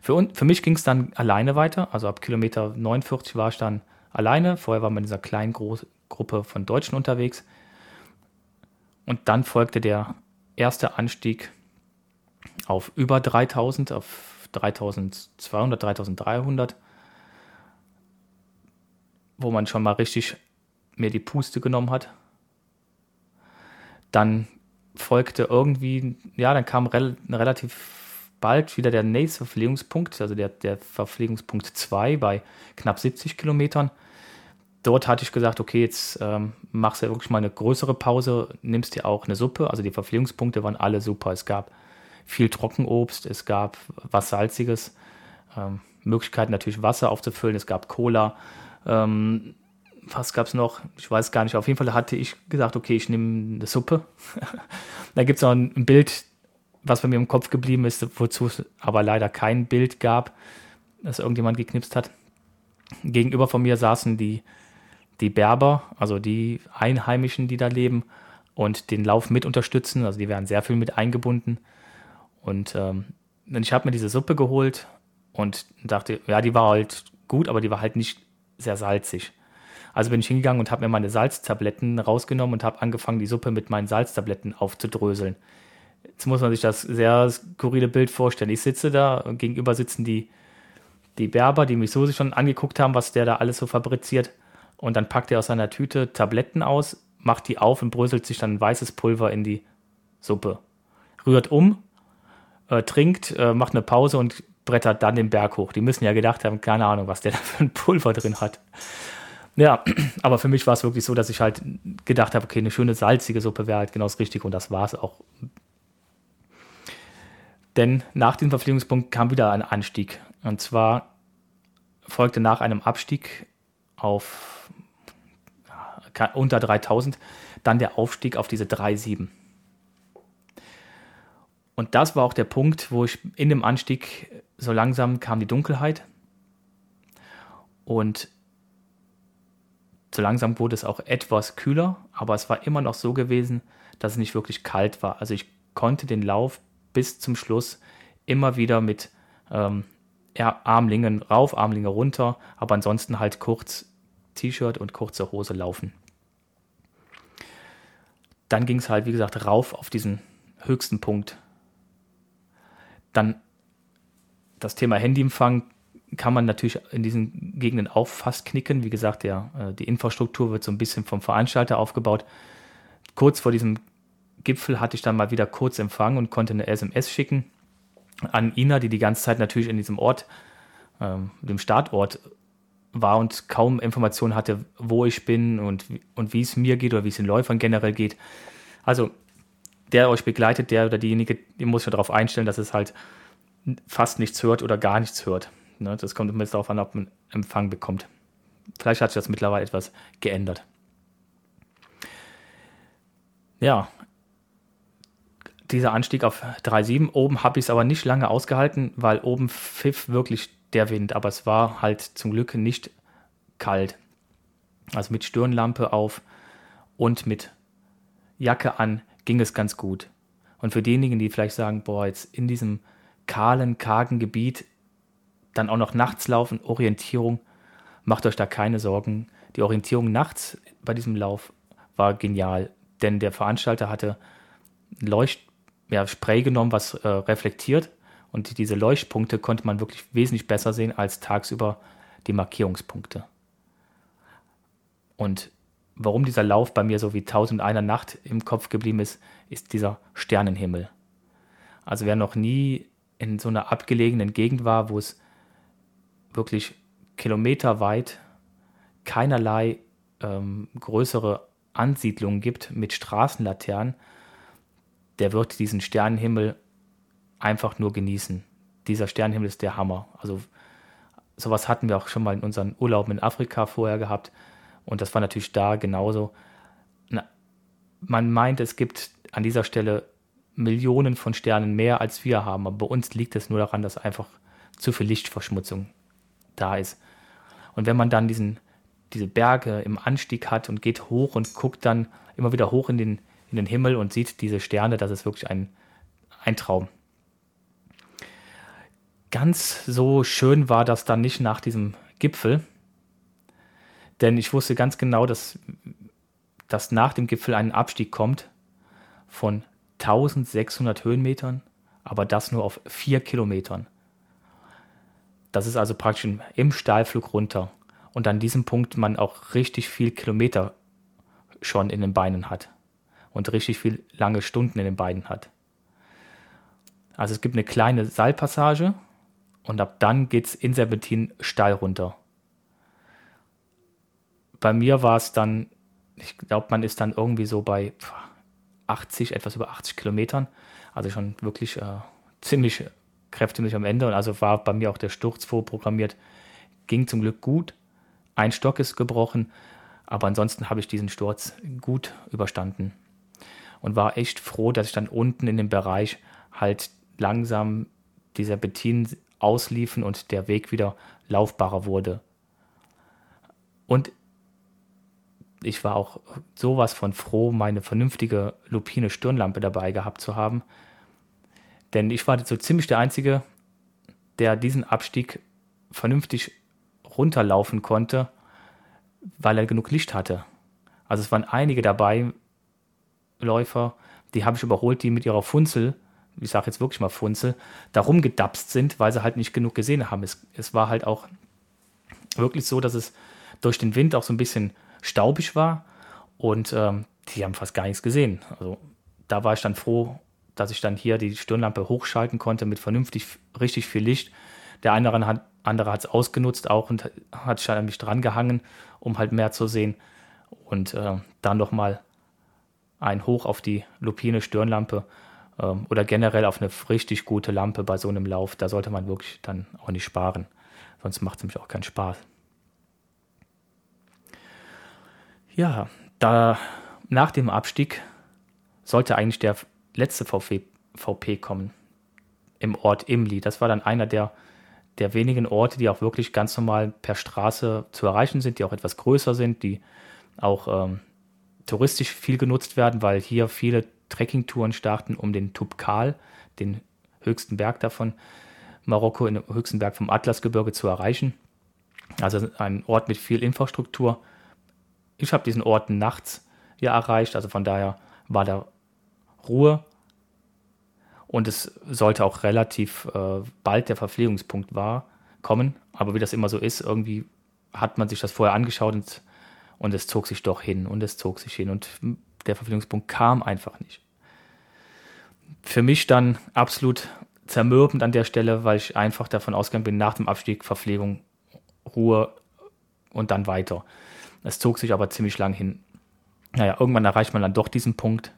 Für, für mich ging es dann alleine weiter. Also ab Kilometer 49 war ich dann alleine. Vorher war man in dieser kleinen Gro Gruppe von Deutschen unterwegs. Und dann folgte der erste Anstieg auf über 3000, auf 3200, 3300, wo man schon mal richtig mir die Puste genommen hat. Dann folgte irgendwie, ja, dann kam rel relativ bald wieder der nächste Verpflegungspunkt, also der, der Verpflegungspunkt 2 bei knapp 70 Kilometern. Dort hatte ich gesagt, okay, jetzt ähm, machst du wirklich mal eine größere Pause, nimmst dir auch eine Suppe. Also die Verpflegungspunkte waren alle super. Es gab viel Trockenobst, es gab was Salziges, ähm, Möglichkeiten natürlich Wasser aufzufüllen, es gab Cola. Ähm, was gab es noch? Ich weiß gar nicht. Auf jeden Fall hatte ich gesagt, okay, ich nehme eine Suppe. da gibt es noch ein Bild, was bei mir im Kopf geblieben ist, wozu es aber leider kein Bild gab, das irgendjemand geknipst hat. Gegenüber von mir saßen die, die Berber, also die Einheimischen, die da leben und den Lauf mit unterstützen. Also die werden sehr viel mit eingebunden. Und ähm, ich habe mir diese Suppe geholt und dachte, ja, die war halt gut, aber die war halt nicht sehr salzig. Also bin ich hingegangen und habe mir meine Salztabletten rausgenommen und habe angefangen, die Suppe mit meinen Salztabletten aufzudröseln. Jetzt muss man sich das sehr skurrile Bild vorstellen. Ich sitze da gegenüber sitzen die, die Berber, die mich so schon angeguckt haben, was der da alles so fabriziert. Und dann packt er aus seiner Tüte Tabletten aus, macht die auf und bröselt sich dann weißes Pulver in die Suppe. Rührt um, äh, trinkt, äh, macht eine Pause und brettert dann den Berg hoch. Die müssen ja gedacht haben, keine Ahnung, was der da für ein Pulver drin hat. Ja, aber für mich war es wirklich so, dass ich halt gedacht habe, okay, eine schöne salzige Suppe wäre halt genau das Richtige und das war es auch. Denn nach dem Verpflegungspunkt kam wieder ein Anstieg. Und zwar folgte nach einem Abstieg auf unter 3000 dann der Aufstieg auf diese 3,7. Und das war auch der Punkt, wo ich in dem Anstieg so langsam kam die Dunkelheit. Und so langsam wurde es auch etwas kühler, aber es war immer noch so gewesen, dass es nicht wirklich kalt war. Also ich konnte den Lauf bis zum Schluss immer wieder mit ähm, Armlingen rauf, Armlinge runter, aber ansonsten halt kurz T-Shirt und kurze Hose laufen. Dann ging es halt, wie gesagt, rauf auf diesen höchsten Punkt. Dann das Thema Handyempfang kann man natürlich in diesen Gegenden auch fast knicken. Wie gesagt, ja, äh, die Infrastruktur wird so ein bisschen vom Veranstalter aufgebaut. Kurz vor diesem Gipfel hatte ich dann mal wieder kurz Empfang und konnte eine SMS schicken an Ina, die die ganze Zeit natürlich in diesem Ort, ähm, dem Startort war und kaum Informationen hatte, wo ich bin und, und wie es mir geht oder wie es den Läufern generell geht. Also der euch begleitet, der oder diejenige, die muss schon darauf einstellen, dass es halt fast nichts hört oder gar nichts hört. Ne? Das kommt immer darauf an, ob man Empfang bekommt. Vielleicht hat sich das mittlerweile etwas geändert. Ja, dieser Anstieg auf 3,7. Oben habe ich es aber nicht lange ausgehalten, weil oben pfiff wirklich der Wind, aber es war halt zum Glück nicht kalt. Also mit Stirnlampe auf und mit Jacke an ging es ganz gut. Und für diejenigen, die vielleicht sagen, boah, jetzt in diesem kahlen, kargen Gebiet dann auch noch nachts laufen, Orientierung, macht euch da keine Sorgen. Die Orientierung nachts bei diesem Lauf war genial, denn der Veranstalter hatte Leucht, ja, Spray genommen, was äh, reflektiert und diese Leuchtpunkte konnte man wirklich wesentlich besser sehen als tagsüber die Markierungspunkte. Und warum dieser Lauf bei mir so wie tausend einer Nacht im Kopf geblieben ist, ist dieser Sternenhimmel. Also wer noch nie in so einer abgelegenen Gegend war, wo es wirklich kilometerweit keinerlei ähm, größere Ansiedlungen gibt mit Straßenlaternen, der wird diesen Sternenhimmel einfach nur genießen. Dieser Sternenhimmel ist der Hammer. Also sowas hatten wir auch schon mal in unseren Urlauben in Afrika vorher gehabt und das war natürlich da genauso. Na, man meint, es gibt an dieser Stelle Millionen von Sternen mehr als wir haben, aber bei uns liegt es nur daran, dass einfach zu viel Lichtverschmutzung da ist. Und wenn man dann diesen, diese Berge im Anstieg hat und geht hoch und guckt dann immer wieder hoch in den, in den Himmel und sieht diese Sterne, das ist wirklich ein, ein Traum. Ganz so schön war das dann nicht nach diesem Gipfel, denn ich wusste ganz genau, dass, dass nach dem Gipfel ein Abstieg kommt von 1600 Höhenmetern, aber das nur auf vier Kilometern. Das ist also praktisch im Stahlflug runter. Und an diesem Punkt man auch richtig viel Kilometer schon in den Beinen hat. Und richtig viel lange Stunden in den Beinen hat. Also es gibt eine kleine Seilpassage und ab dann geht es in Serpentin steil runter. Bei mir war es dann, ich glaube, man ist dann irgendwie so bei 80, etwas über 80 Kilometern. Also schon wirklich äh, ziemlich kräftig am Ende. Und also war bei mir auch der Sturz vorprogrammiert. Ging zum Glück gut. Ein Stock ist gebrochen, aber ansonsten habe ich diesen Sturz gut überstanden. Und war echt froh, dass ich dann unten in dem Bereich halt langsam dieser Bettin ausliefen und der Weg wieder laufbarer wurde. Und ich war auch sowas von froh, meine vernünftige lupine Stirnlampe dabei gehabt zu haben. Denn ich war so ziemlich der Einzige, der diesen Abstieg vernünftig runterlaufen konnte, weil er genug Licht hatte. Also es waren einige dabei, Läufer, die habe ich überholt, die mit ihrer Funzel, ich sage jetzt wirklich mal Funzel, da rumgedapst sind, weil sie halt nicht genug gesehen haben. Es, es war halt auch wirklich so, dass es durch den Wind auch so ein bisschen staubig war und ähm, die haben fast gar nichts gesehen. Also da war ich dann froh, dass ich dann hier die Stirnlampe hochschalten konnte mit vernünftig, richtig viel Licht. Der andere hat andere hat es ausgenutzt auch und hat an mich dran gehangen, um halt mehr zu sehen. Und äh, dann nochmal ein Hoch auf die lupine Stirnlampe äh, oder generell auf eine richtig gute Lampe bei so einem Lauf. Da sollte man wirklich dann auch nicht sparen. Sonst macht es nämlich auch keinen Spaß. Ja, da nach dem Abstieg sollte eigentlich der letzte VP, VP kommen im Ort Imli. Das war dann einer der, der wenigen Orte, die auch wirklich ganz normal per Straße zu erreichen sind, die auch etwas größer sind, die auch ähm, touristisch viel genutzt werden, weil hier viele Trekkingtouren starten, um den Tubkal, den höchsten Berg davon, Marokko, den höchsten Berg vom Atlasgebirge zu erreichen. Also ein Ort mit viel Infrastruktur ich habe diesen Ort nachts ja erreicht, also von daher war da Ruhe und es sollte auch relativ äh, bald der Verpflegungspunkt war, kommen. Aber wie das immer so ist, irgendwie hat man sich das vorher angeschaut und, und es zog sich doch hin und es zog sich hin und der Verpflegungspunkt kam einfach nicht. Für mich dann absolut zermürbend an der Stelle, weil ich einfach davon ausgegangen bin, nach dem Abstieg Verpflegung, Ruhe und dann weiter. Es zog sich aber ziemlich lang hin. Naja, irgendwann erreicht man dann doch diesen Punkt.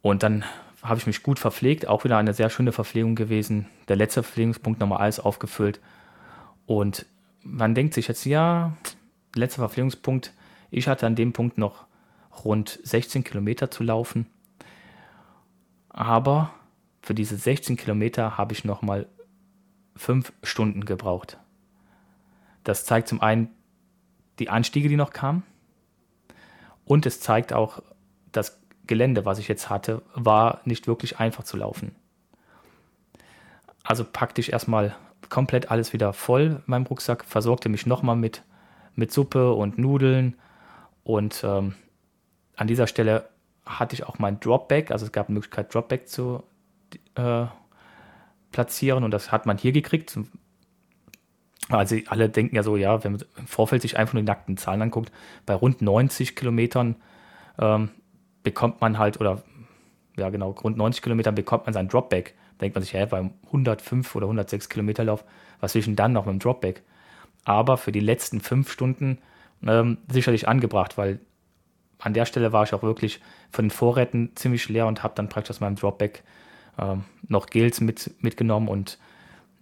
Und dann habe ich mich gut verpflegt, auch wieder eine sehr schöne Verpflegung gewesen. Der letzte Verpflegungspunkt nochmal alles aufgefüllt. Und man denkt sich jetzt, ja, letzter Verpflegungspunkt, ich hatte an dem Punkt noch rund 16 Kilometer zu laufen. Aber für diese 16 Kilometer habe ich nochmal fünf Stunden gebraucht. Das zeigt zum einen die Anstiege, die noch kamen. Und es zeigt auch, das Gelände, was ich jetzt hatte, war nicht wirklich einfach zu laufen. Also packte ich erstmal komplett alles wieder voll in meinem Rucksack, versorgte mich nochmal mit, mit Suppe und Nudeln und ähm, an dieser Stelle hatte ich auch mein Dropback, also es gab eine Möglichkeit, Dropback zu äh, platzieren und das hat man hier gekriegt, also alle denken ja so, ja, wenn man im Vorfeld sich einfach nur die nackten Zahlen anguckt, bei rund 90 Kilometern ähm, bekommt man halt, oder ja genau, rund 90 Kilometern bekommt man sein Dropback. Denkt man sich, ja, beim 105 oder 106 Kilometer Lauf, was will ich denn dann noch mit dem Dropback? Aber für die letzten fünf Stunden ähm, sicherlich angebracht, weil an der Stelle war ich auch wirklich von den Vorräten ziemlich leer und habe dann praktisch aus meinem Dropback ähm, noch Gels mit, mitgenommen und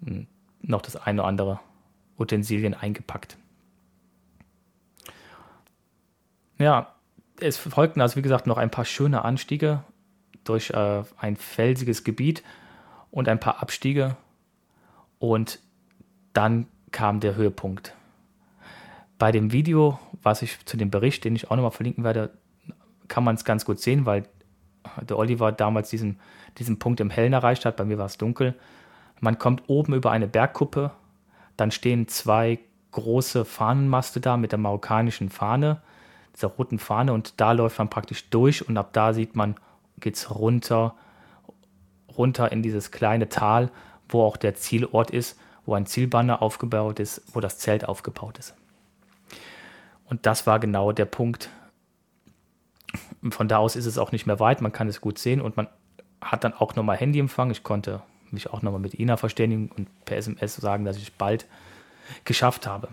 hm, noch das eine oder andere Utensilien eingepackt. Ja, es folgten also wie gesagt noch ein paar schöne Anstiege durch äh, ein felsiges Gebiet und ein paar Abstiege und dann kam der Höhepunkt. Bei dem Video, was ich zu dem Bericht, den ich auch nochmal verlinken werde, kann man es ganz gut sehen, weil der Oliver damals diesen, diesen Punkt im Hellen erreicht hat. Bei mir war es dunkel. Man kommt oben über eine Bergkuppe, dann stehen zwei große Fahnenmaste da mit der marokkanischen Fahne, dieser roten Fahne, und da läuft man praktisch durch und ab da sieht man, geht es runter, runter in dieses kleine Tal, wo auch der Zielort ist, wo ein Zielbanner aufgebaut ist, wo das Zelt aufgebaut ist. Und das war genau der Punkt. Von da aus ist es auch nicht mehr weit, man kann es gut sehen und man hat dann auch nochmal Handyempfang. Ich konnte mich auch nochmal mit Ina verständigen und per SMS sagen, dass ich bald geschafft habe.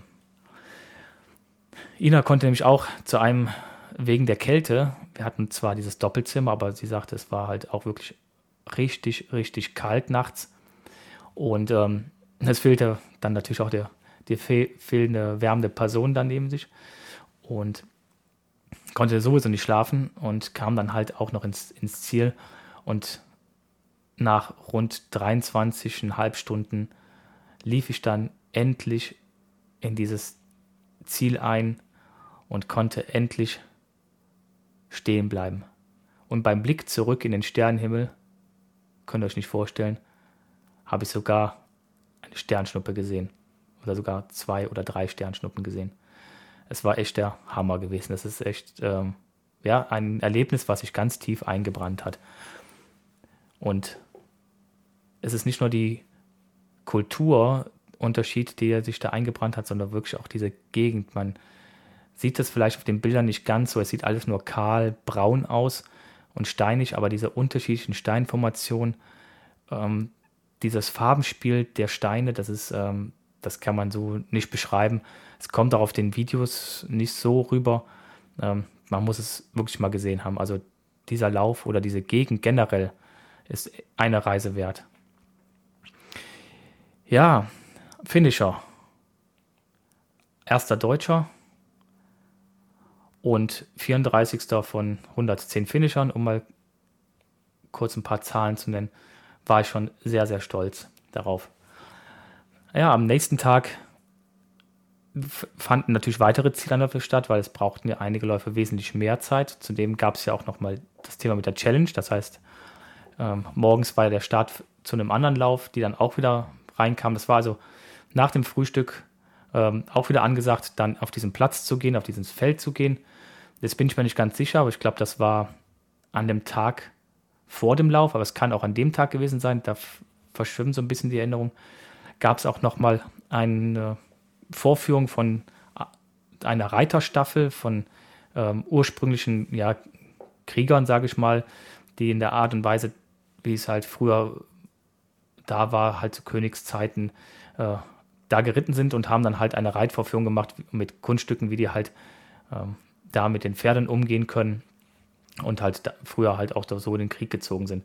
Ina konnte nämlich auch zu einem wegen der Kälte, wir hatten zwar dieses Doppelzimmer, aber sie sagte, es war halt auch wirklich richtig, richtig kalt nachts. Und ähm, es fehlte dann natürlich auch der, die fehlende wärmende Person dann neben sich. Und konnte sowieso nicht schlafen und kam dann halt auch noch ins, ins Ziel. Und nach rund 23,5 Stunden lief ich dann endlich in dieses Ziel ein und konnte endlich stehen bleiben. Und beim Blick zurück in den Sternenhimmel, könnt ihr euch nicht vorstellen, habe ich sogar eine Sternschnuppe gesehen. Oder sogar zwei oder drei Sternschnuppen gesehen. Es war echt der Hammer gewesen. Das ist echt ähm, ja, ein Erlebnis, was sich ganz tief eingebrannt hat. Und es ist nicht nur die Kulturunterschied, der sich da eingebrannt hat, sondern wirklich auch diese Gegend. Man sieht das vielleicht auf den Bildern nicht ganz so. Es sieht alles nur kahl, braun aus und steinig, aber diese unterschiedlichen Steinformationen, ähm, dieses Farbenspiel der Steine, das ist, ähm, das kann man so nicht beschreiben. Es kommt auch auf den Videos nicht so rüber. Ähm, man muss es wirklich mal gesehen haben. Also dieser Lauf oder diese Gegend generell ist eine Reise wert. Ja, Finisher. Erster Deutscher und 34. von 110 Finishern, um mal kurz ein paar Zahlen zu nennen, war ich schon sehr, sehr stolz darauf. Ja, am nächsten Tag fanden natürlich weitere Zielanläufe statt, weil es brauchten ja einige Läufe wesentlich mehr Zeit. Zudem gab es ja auch nochmal das Thema mit der Challenge. Das heißt, ähm, morgens war ja der Start zu einem anderen Lauf, die dann auch wieder reinkam. Das war also nach dem Frühstück ähm, auch wieder angesagt, dann auf diesen Platz zu gehen, auf dieses Feld zu gehen. Jetzt bin ich mir nicht ganz sicher, aber ich glaube, das war an dem Tag vor dem Lauf, aber es kann auch an dem Tag gewesen sein. Da verschwimmt so ein bisschen die Erinnerung. Gab es auch nochmal eine Vorführung von einer Reiterstaffel von ähm, ursprünglichen ja, Kriegern, sage ich mal, die in der Art und Weise, wie es halt früher da war, halt zu Königszeiten äh, da geritten sind und haben dann halt eine Reitvorführung gemacht mit Kunststücken, wie die halt ähm, da mit den Pferden umgehen können und halt früher halt auch so in den Krieg gezogen sind.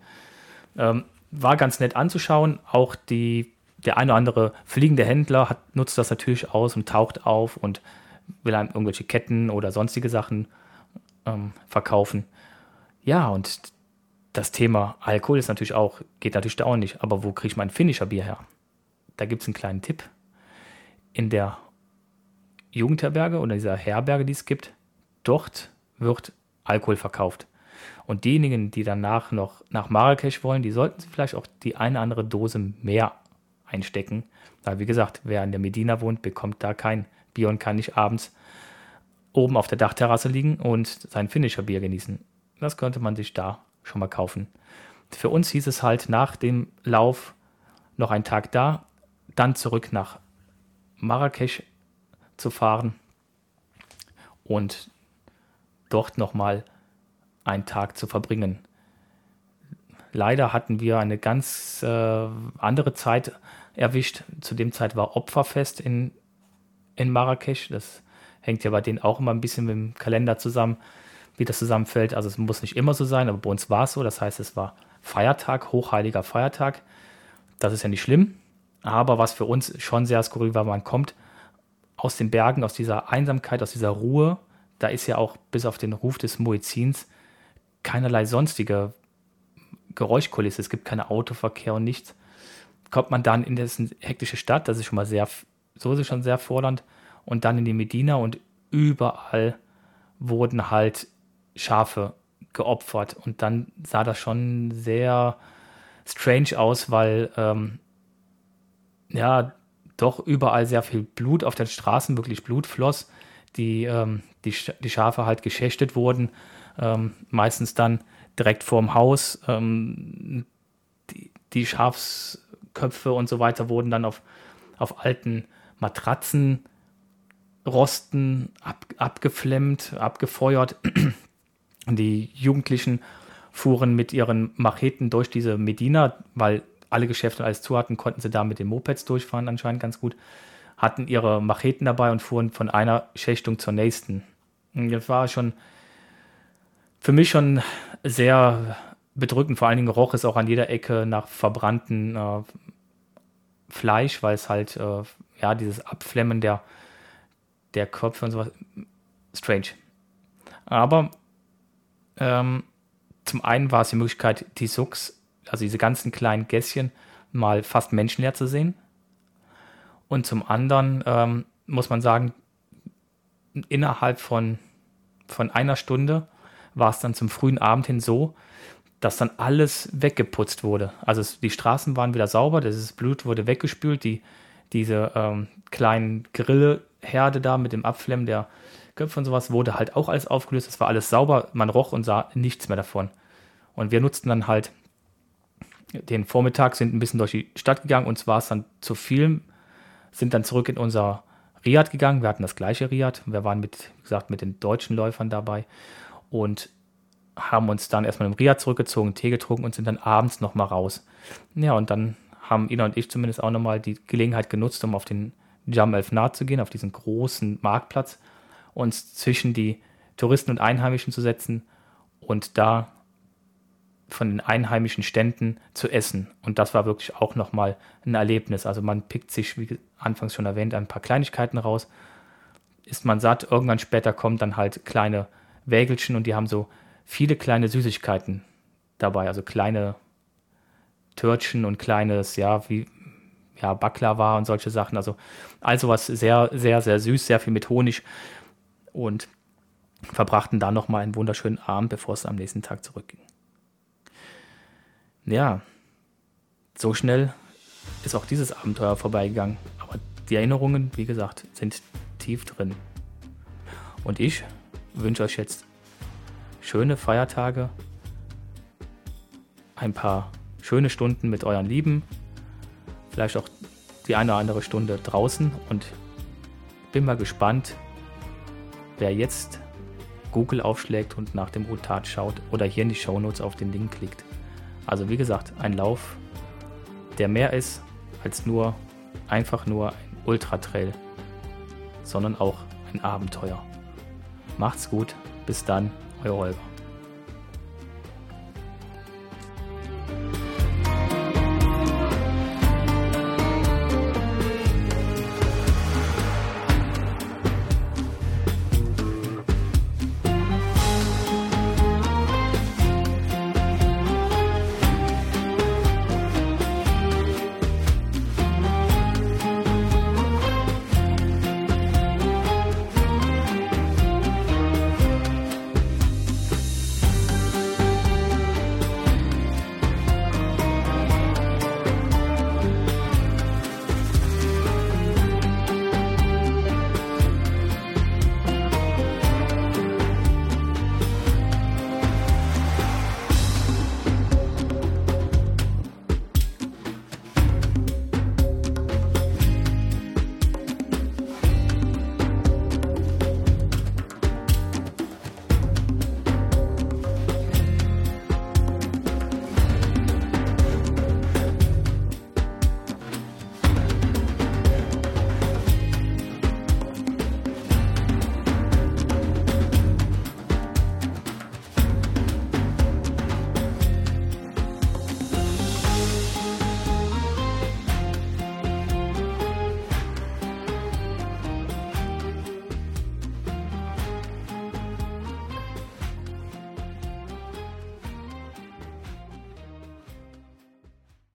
Ähm, war ganz nett anzuschauen. Auch die, der eine oder andere fliegende Händler hat, nutzt das natürlich aus und taucht auf und will einem irgendwelche Ketten oder sonstige Sachen ähm, verkaufen. Ja, und das Thema Alkohol ist natürlich auch, geht natürlich da auch nicht. Aber wo kriege ich mein Finisher-Bier her? Da gibt es einen kleinen Tipp. In der Jugendherberge oder dieser Herberge, die es gibt, dort wird Alkohol verkauft. Und diejenigen, die danach noch nach Marrakesch wollen, die sollten vielleicht auch die eine andere Dose mehr einstecken. Weil, wie gesagt, wer in der Medina wohnt, bekommt da kein Bier und kann nicht abends oben auf der Dachterrasse liegen und sein Finisher-Bier genießen. Das könnte man sich da schon mal kaufen. Für uns hieß es halt nach dem Lauf noch einen Tag da, dann zurück nach Marrakesch zu fahren und dort nochmal einen Tag zu verbringen. Leider hatten wir eine ganz äh, andere Zeit erwischt. Zu dem Zeit war Opferfest in, in Marrakesch. Das hängt ja bei denen auch immer ein bisschen mit dem Kalender zusammen, wie das zusammenfällt. Also es muss nicht immer so sein, aber bei uns war es so. Das heißt, es war Feiertag, hochheiliger Feiertag. Das ist ja nicht schlimm. Aber was für uns schon sehr skurril war, man kommt aus den Bergen, aus dieser Einsamkeit, aus dieser Ruhe da ist ja auch bis auf den Ruf des Muezzins keinerlei sonstige Geräuschkulisse. Es gibt keinen Autoverkehr und nichts. Kommt man dann in diese hektische Stadt, das ist schon mal sehr so ist es schon sehr fordernd. Und dann in die Medina und überall wurden halt Schafe geopfert. Und dann sah das schon sehr strange aus, weil ähm, ja doch überall sehr viel Blut auf den Straßen, wirklich Blut floss. Die, ähm, die, die Schafe halt geschächtet wurden, ähm, meistens dann direkt vorm Haus. Ähm, die, die Schafsköpfe und so weiter wurden dann auf, auf alten Matratzen rosten, ab, abgeflemmt, abgefeuert. Die Jugendlichen fuhren mit ihren Macheten durch diese Medina, weil alle Geschäfte alles zu hatten, konnten sie da mit den Mopeds durchfahren anscheinend ganz gut, hatten ihre Macheten dabei und fuhren von einer Schächtung zur nächsten. Das war schon für mich schon sehr bedrückend. Vor allen Dingen roch es auch an jeder Ecke nach verbrannten äh, Fleisch, weil es halt, äh, ja, dieses Abflemmen der, der Köpfe und sowas, strange. Aber ähm, zum einen war es die Möglichkeit, die Sucks, also diese ganzen kleinen Gässchen, mal fast menschenleer zu sehen. Und zum anderen ähm, muss man sagen, innerhalb von, von einer Stunde war es dann zum frühen Abend hin so, dass dann alles weggeputzt wurde. Also es, die Straßen waren wieder sauber, das Blut wurde weggespült, die, diese ähm, kleinen Grillherde da mit dem Abflemmen der Köpfe und sowas wurde halt auch alles aufgelöst. Es war alles sauber, man roch und sah nichts mehr davon. Und wir nutzten dann halt den Vormittag, sind ein bisschen durch die Stadt gegangen, uns war es dann zu viel, sind dann zurück in unser Riad gegangen. Wir hatten das gleiche Riad. Wir waren mit, wie gesagt, mit den deutschen Läufern dabei und haben uns dann erstmal im Riad zurückgezogen, Tee getrunken und sind dann abends nochmal raus. Ja, und dann haben Ina und ich zumindest auch nochmal die Gelegenheit genutzt, um auf den Jam El Fnat zu gehen, auf diesen großen Marktplatz, uns zwischen die Touristen und Einheimischen zu setzen und da von den einheimischen Ständen zu essen. Und das war wirklich auch nochmal ein Erlebnis. Also man pickt sich, wie anfangs schon erwähnt, ein paar Kleinigkeiten raus. Ist man satt, irgendwann später kommen dann halt kleine Wägelchen und die haben so viele kleine Süßigkeiten dabei, also kleine Törtchen und kleines, ja, wie ja, Baklava und solche Sachen. Also also was sehr, sehr, sehr süß, sehr viel mit Honig und verbrachten da nochmal einen wunderschönen Abend, bevor es am nächsten Tag zurückging. Ja, so schnell ist auch dieses Abenteuer vorbeigegangen. Aber die Erinnerungen, wie gesagt, sind tief drin. Und ich wünsche euch jetzt schöne Feiertage, ein paar schöne Stunden mit euren Lieben, vielleicht auch die eine oder andere Stunde draußen und bin mal gespannt, wer jetzt Google aufschlägt und nach dem Routat schaut oder hier in die Shownotes auf den Link klickt. Also wie gesagt, ein Lauf, der mehr ist als nur einfach nur ein Ultratrail, sondern auch ein Abenteuer. Macht's gut, bis dann, euer Holger.